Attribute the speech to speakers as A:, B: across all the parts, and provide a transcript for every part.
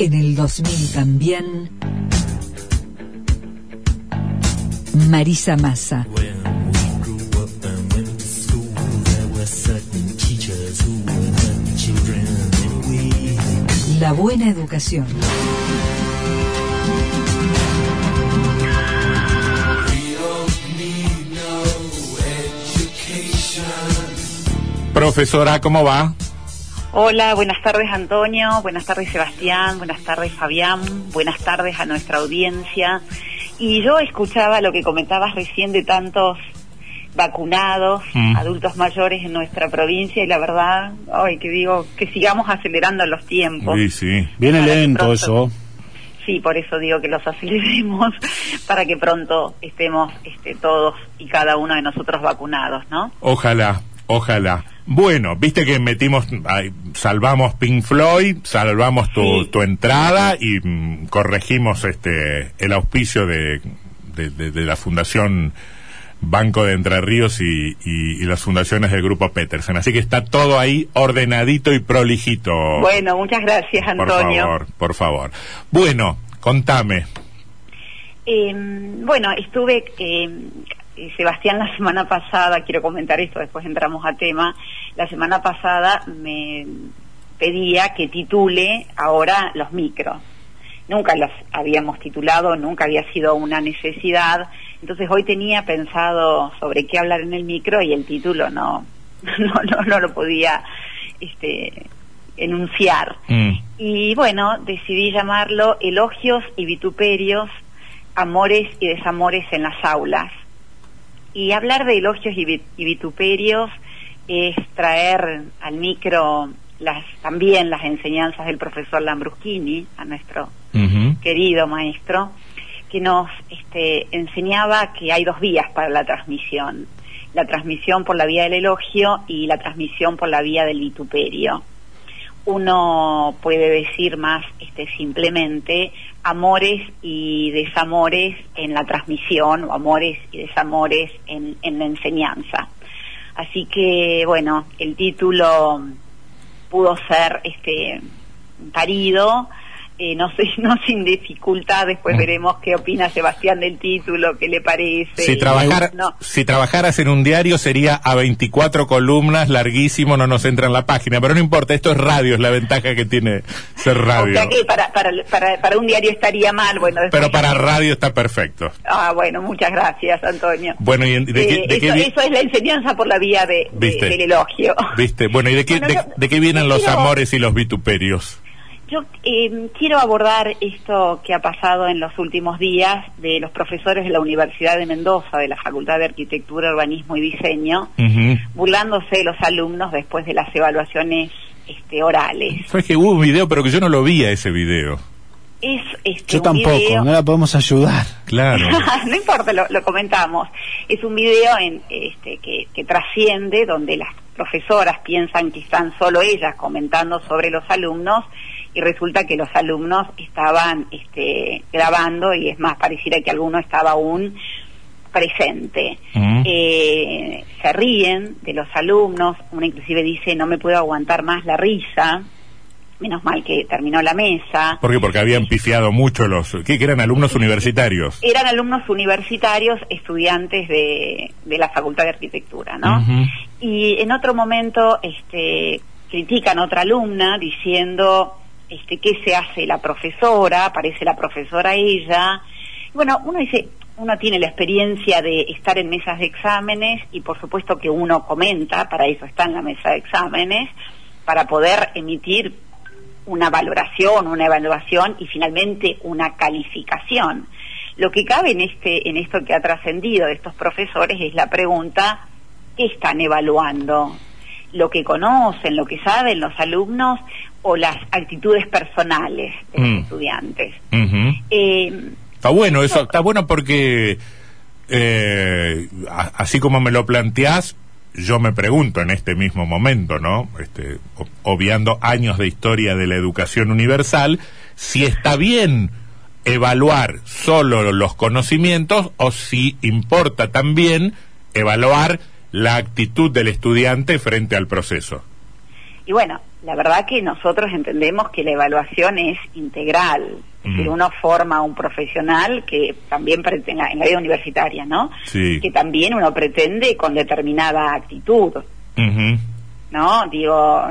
A: En el 2000 también. Marisa Massa. La buena educación.
B: Profesora, ¿cómo va?
C: Hola, buenas tardes Antonio, buenas tardes Sebastián, buenas tardes Fabián, buenas tardes a nuestra audiencia. Y yo escuchaba lo que comentabas recién de tantos vacunados,
B: Mm.
C: adultos mayores en nuestra provincia y la verdad, ay, que digo, que sigamos acelerando los tiempos.
B: Sí, sí.
D: Viene lento eso.
C: Sí, por eso digo que los aceleremos para que pronto estemos este, todos y cada uno de nosotros vacunados, ¿no?
B: Ojalá, ojalá. Bueno, viste que metimos, ay, salvamos Pink Floyd, salvamos tu,
C: Sí.
B: tu entrada y mm, corregimos este el auspicio de, de, de- de la Fundación Banco de Entre Ríos y, y- y las fundaciones del Grupo Petersen. Así que está todo ahí ordenadito y prolijito.
C: Bueno, muchas gracias
B: por
C: Antonio.
B: favor, por favor. Bueno, contame.
C: Eh, bueno, estuve, eh, eh, Sebastián, la semana pasada, quiero comentar esto, después entramos a tema, la semana pasada me pedía que titule ahora los micros. Nunca los habíamos titulado, nunca había sido una necesidad, entonces hoy tenía pensado sobre qué hablar en el micro y el título no, no, no, no lo podía este, enunciar.
B: Mm.
C: Y bueno, decidí llamarlo Elogios y Vituperios, Amores y Desamores en las Aulas. Y hablar de elogios y, vi- y vituperios es traer al micro las, también las enseñanzas del profesor Lambruschini, a nuestro querido maestro, que nos este, enseñaba que hay dos vías para la transmisión. La transmisión por la vía del elogio y la transmisión por la vía del vituperio. Uno puede decir más este, simplemente amores y desamores en la transmisión o amores y desamores en, en la enseñanza. Así que, bueno, el título pudo ser este parido, eh, no sé, no sin dificultad, después
B: Mm.
C: veremos qué opina Sebastián del título, qué le parece.
B: Si, trabajara-
C: no.
B: si trabajaras en un diario sería a 24 columnas, larguísimo, no nos entra en la página, pero no importa, esto es radio, es la ventaja que tiene ser
C: O
B: radio.
C: sea que para, para, para, para un diario estaría mal, bueno.
B: Pero para radio está perfecto.
C: Ah, bueno, muchas gracias, Antonio.
B: Bueno, ¿y en- de, qué,
C: Eh,
B: qué
C: eso,
B: vi-
C: eso es la enseñanza por la vía de, de- del elogio.
B: ¿Viste? Bueno, ¿y de qué,
C: Bueno,
B: de,
C: yo-
B: de qué vienen los
C: quiero-
B: amores y los vituperios?
C: Yo eh, quiero abordar esto que ha pasado en los últimos días de los profesores de la Universidad de Mendoza, de la Facultad de Arquitectura, Urbanismo y Diseño, burlándose de los alumnos después de las evaluaciones este, orales.
B: Sabes que hubo un video, pero que yo no lo vi a ese video.
C: Es este,
D: Yo tampoco,
C: video-
D: no la podemos ayudar.
B: Claro.
C: no importa, lo, lo comentamos. Es un video en, este, que, que trasciende, donde las profesoras piensan que están solo ellas comentando sobre los alumnos y resulta que los alumnos estaban este, grabando y es más, pareciera que alguno estaba aún presente.
B: Ujú.
C: Eh, se ríen de los alumnos, una inclusive dice, no me puedo aguantar más la risa, menos mal que terminó la mesa.
B: ¿Por qué? Porque habían pifiado mucho los... ¿Qué? Que eran alumnos universitarios.
C: eran alumnos universitarios, estudiantes de, de la Facultad de Arquitectura, ¿no? Y en otro momento este, critican a otra alumna diciendo este, qué se hace la profesora, aparece la profesora ella. Bueno, uno dice, uno tiene la experiencia de estar en mesas de exámenes y por supuesto que uno comenta, para eso está en la mesa de exámenes, para poder emitir una valoración, una evaluación y finalmente una calificación. Lo que cabe en este, en esto que ha trascendido de estos profesores es la pregunta ¿qué están evaluando? Lo que conocen, lo que saben los alumnos o las actitudes personales de los
B: Mm.
C: estudiantes. Eh,
B: Está bueno eso, está bueno porque eh, así como me lo planteás, yo me pregunto en este mismo momento, ¿no? Este, obviando años de historia de la educación universal, si está bien evaluar solo los conocimientos o si importa también evaluar la actitud del estudiante frente al proceso.
C: Y bueno, la verdad que nosotros entendemos que la evaluación es integral. Es decir,
B: Mm.
C: uno forma a un profesional que también pretende, en la, vida universitaria, ¿no?
B: Sí.
C: Que también uno pretende con determinada actitud. ¿no? Digo,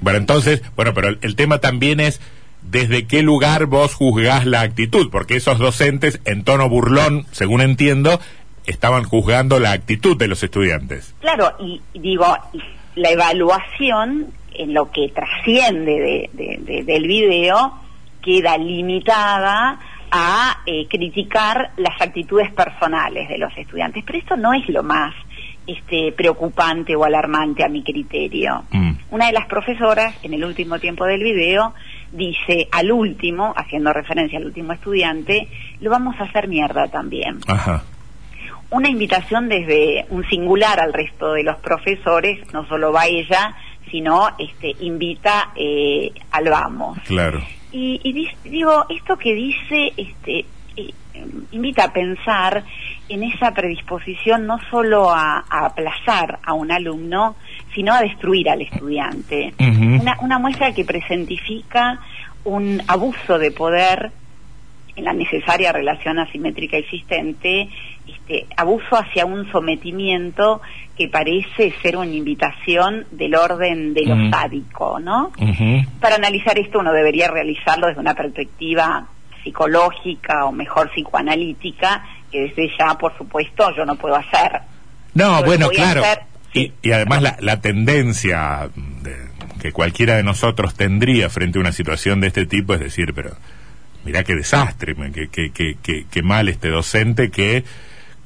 B: Bueno, entonces, bueno, pero el, el tema también es desde qué lugar vos juzgás la actitud, porque esos docentes, en tono burlón, según entiendo, estaban juzgando la actitud de los estudiantes.
C: claro, y, digo, la evaluación en lo que trasciende de- de- de- del video queda limitada a eh, criticar las actitudes personales de los estudiantes. Pero esto no es lo más este, preocupante o alarmante a mi criterio.
B: Mm.
C: Una de las profesoras, en el último tiempo del video, dice al último, haciendo referencia al último estudiante, lo vamos a hacer mierda también.
B: Ajá.
C: Una invitación desde un singular al resto de los profesores, no solo va ella, sino este, invita eh, al vamos.
B: Claro.
C: Y, digo, esto que dice, este, eh, invita a pensar en esa predisposición no solo a, a aplazar a un alumno, sino a destruir al estudiante. Una muestra que presentifica un abuso de poder en la necesaria relación asimétrica existente, este, abuso hacia un sometimiento que parece ser una invitación del orden de lo
B: Mm.
C: sádico, ¿no? Para analizar esto uno debería realizarlo desde una perspectiva psicológica o mejor psicoanalítica, que desde ya, por supuesto, yo no puedo hacer.
B: No, bueno, claro.
C: hacer,
B: Y, y además la, la tendencia de- que cualquiera de nosotros tendría frente a una situación de este tipo es decir, pero mirá qué desastre, qué, qué, qué- qué mal este docente que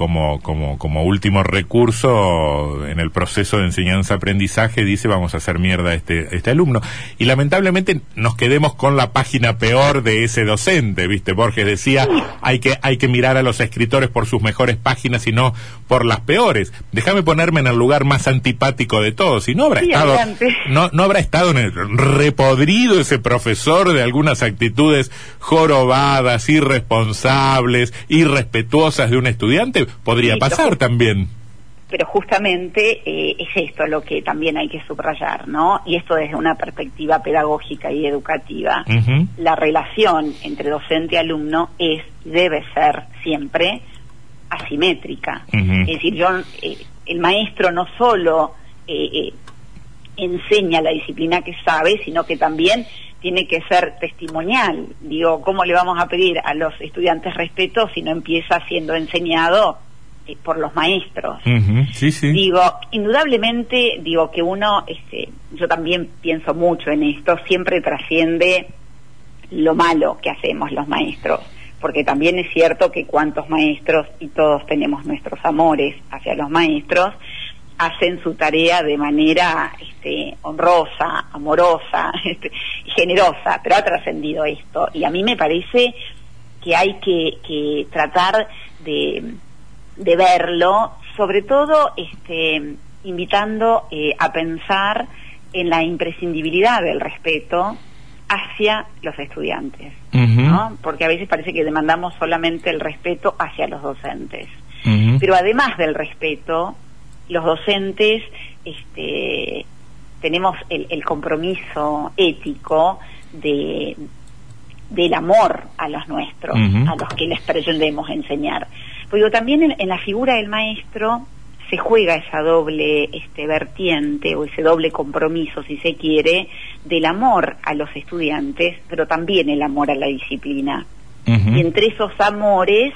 B: como, como, como último recurso en el proceso de enseñanza-aprendizaje dice vamos a hacer mierda a este, este alumno. Y lamentablemente nos quedemos con la página peor de ese docente, ¿viste? Borges decía, hay que, hay que mirar a los escritores por sus mejores páginas y no por las peores. Déjame ponerme en el lugar más antipático de todos. Y no habrá
C: Sí,
B: estado,
C: adelante.
B: no, no habrá estado en el repodrido ese profesor de algunas actitudes jorobadas, irresponsables, irrespetuosas de un estudiante. Podría
C: Sí,
B: pasar
C: pero-
B: también.
C: Pero justamente eh, es esto lo que también hay que subrayar, ¿no? Y esto desde una perspectiva pedagógica y educativa. La relación entre docente y alumno es debe ser siempre asimétrica. Es decir, yo, eh, el maestro no solo eh, eh, enseña la disciplina que sabe, sino que también tiene que ser testimonial. Digo, ¿cómo le vamos a pedir a los estudiantes respeto si no empieza siendo enseñado eh, por los maestros?
B: Sí, sí.
C: Digo, indudablemente, digo que uno, este, yo también pienso mucho en esto, siempre trasciende lo malo que hacemos los maestros, porque también es cierto que cuantos maestros, y todos tenemos nuestros amores hacia los maestros, hacen su tarea de manera este, honrosa, amorosa, este, y generosa, pero ha trascendido esto. Y a mí me parece que hay que, que tratar de, de verlo, sobre todo este, invitando eh, a pensar en la imprescindibilidad del respeto hacia los estudiantes. ¿no? Porque a veces parece que demandamos solamente el respeto hacia los docentes. Pero además del respeto, los docentes este, tenemos el, el compromiso ético de del amor a los nuestros, a los que les pretendemos enseñar. Porque digo, también en, en la figura del maestro se juega esa doble este, vertiente o ese doble compromiso, si se quiere, del amor a los estudiantes, pero también el amor a la disciplina. Y entre esos amores,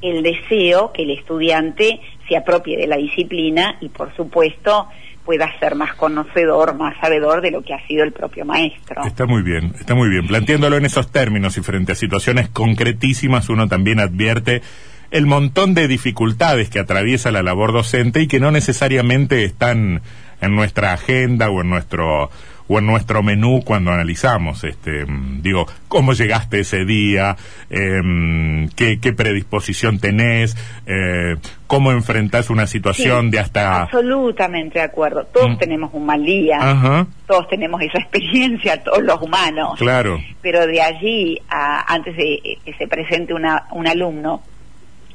C: el deseo que el estudiante se apropie de la disciplina y, por supuesto, pueda ser más conocedor, más sabedor de lo que ha sido el propio maestro.
B: Está muy bien, está muy bien. Planteándolo en esos términos y frente a situaciones concretísimas, uno también advierte el montón de dificultades que atraviesa la labor docente y que no necesariamente están en nuestra agenda o en nuestro o en nuestro menú cuando analizamos, este, mm, digo, cómo llegaste ese día, em, qué, qué, predisposición tenés, eh, cómo enfrentás una situación
C: Sí,
B: de hasta...
C: Absolutamente de acuerdo. Todos
B: Mm.
C: tenemos un mal día,
B: Ajá,
C: todos tenemos esa experiencia, todos los humanos.
B: claro,
C: Pero de allí, a, antes de eh, que se presente una, un alumno,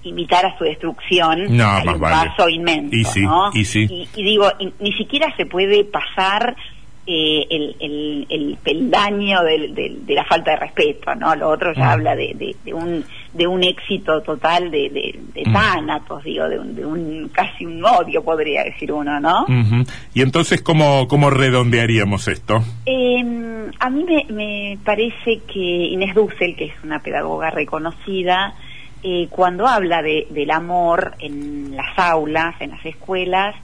C: invitar a su destrucción,
B: No,
C: hay
B: más
C: un
B: vale.
C: paso inmenso,
B: Y sí,
C: ¿no?
B: y sí.
C: Y, y digo, y- ni siquiera se puede pasar eh, el, el, el peldaño del- del- de la falta de respeto, ¿no? Lo otro ya
B: Mm.
C: habla de, de, de un de un éxito total de, de, de
B: Mm.
C: tánatos, digo, de un, de un casi un odio, podría decir uno, ¿no?
B: Y entonces, ¿cómo, ¿cómo redondearíamos esto?
C: Eh, a mí me, me parece que Inés Dussel, que es una pedagoga reconocida, eh, cuando habla de, del amor en las aulas, en las escuelas,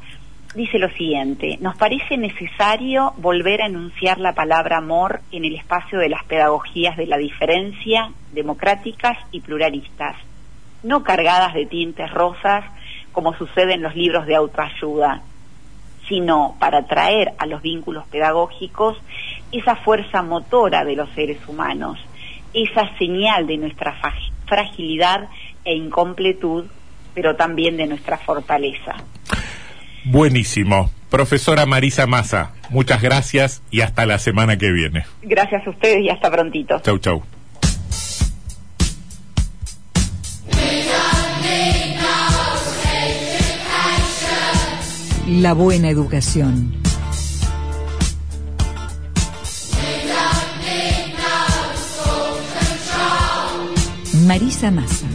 C: dice lo siguiente, nos parece necesario volver a enunciar la palabra amor en el espacio de las pedagogías de la diferencia, democráticas y pluralistas, no cargadas de tintes rosas como sucede en los libros de autoayuda sino para traer a los vínculos pedagógicos esa fuerza motora de los seres humanos, esa señal de nuestra fragilidad e incompletud, pero también de nuestra fortaleza.
B: Buenísimo. Profesora Marisa Massa, muchas gracias y hasta la semana que viene.
C: Gracias a ustedes y hasta prontito.
B: Chau, chau.
A: La buena educación. Marisa Massa.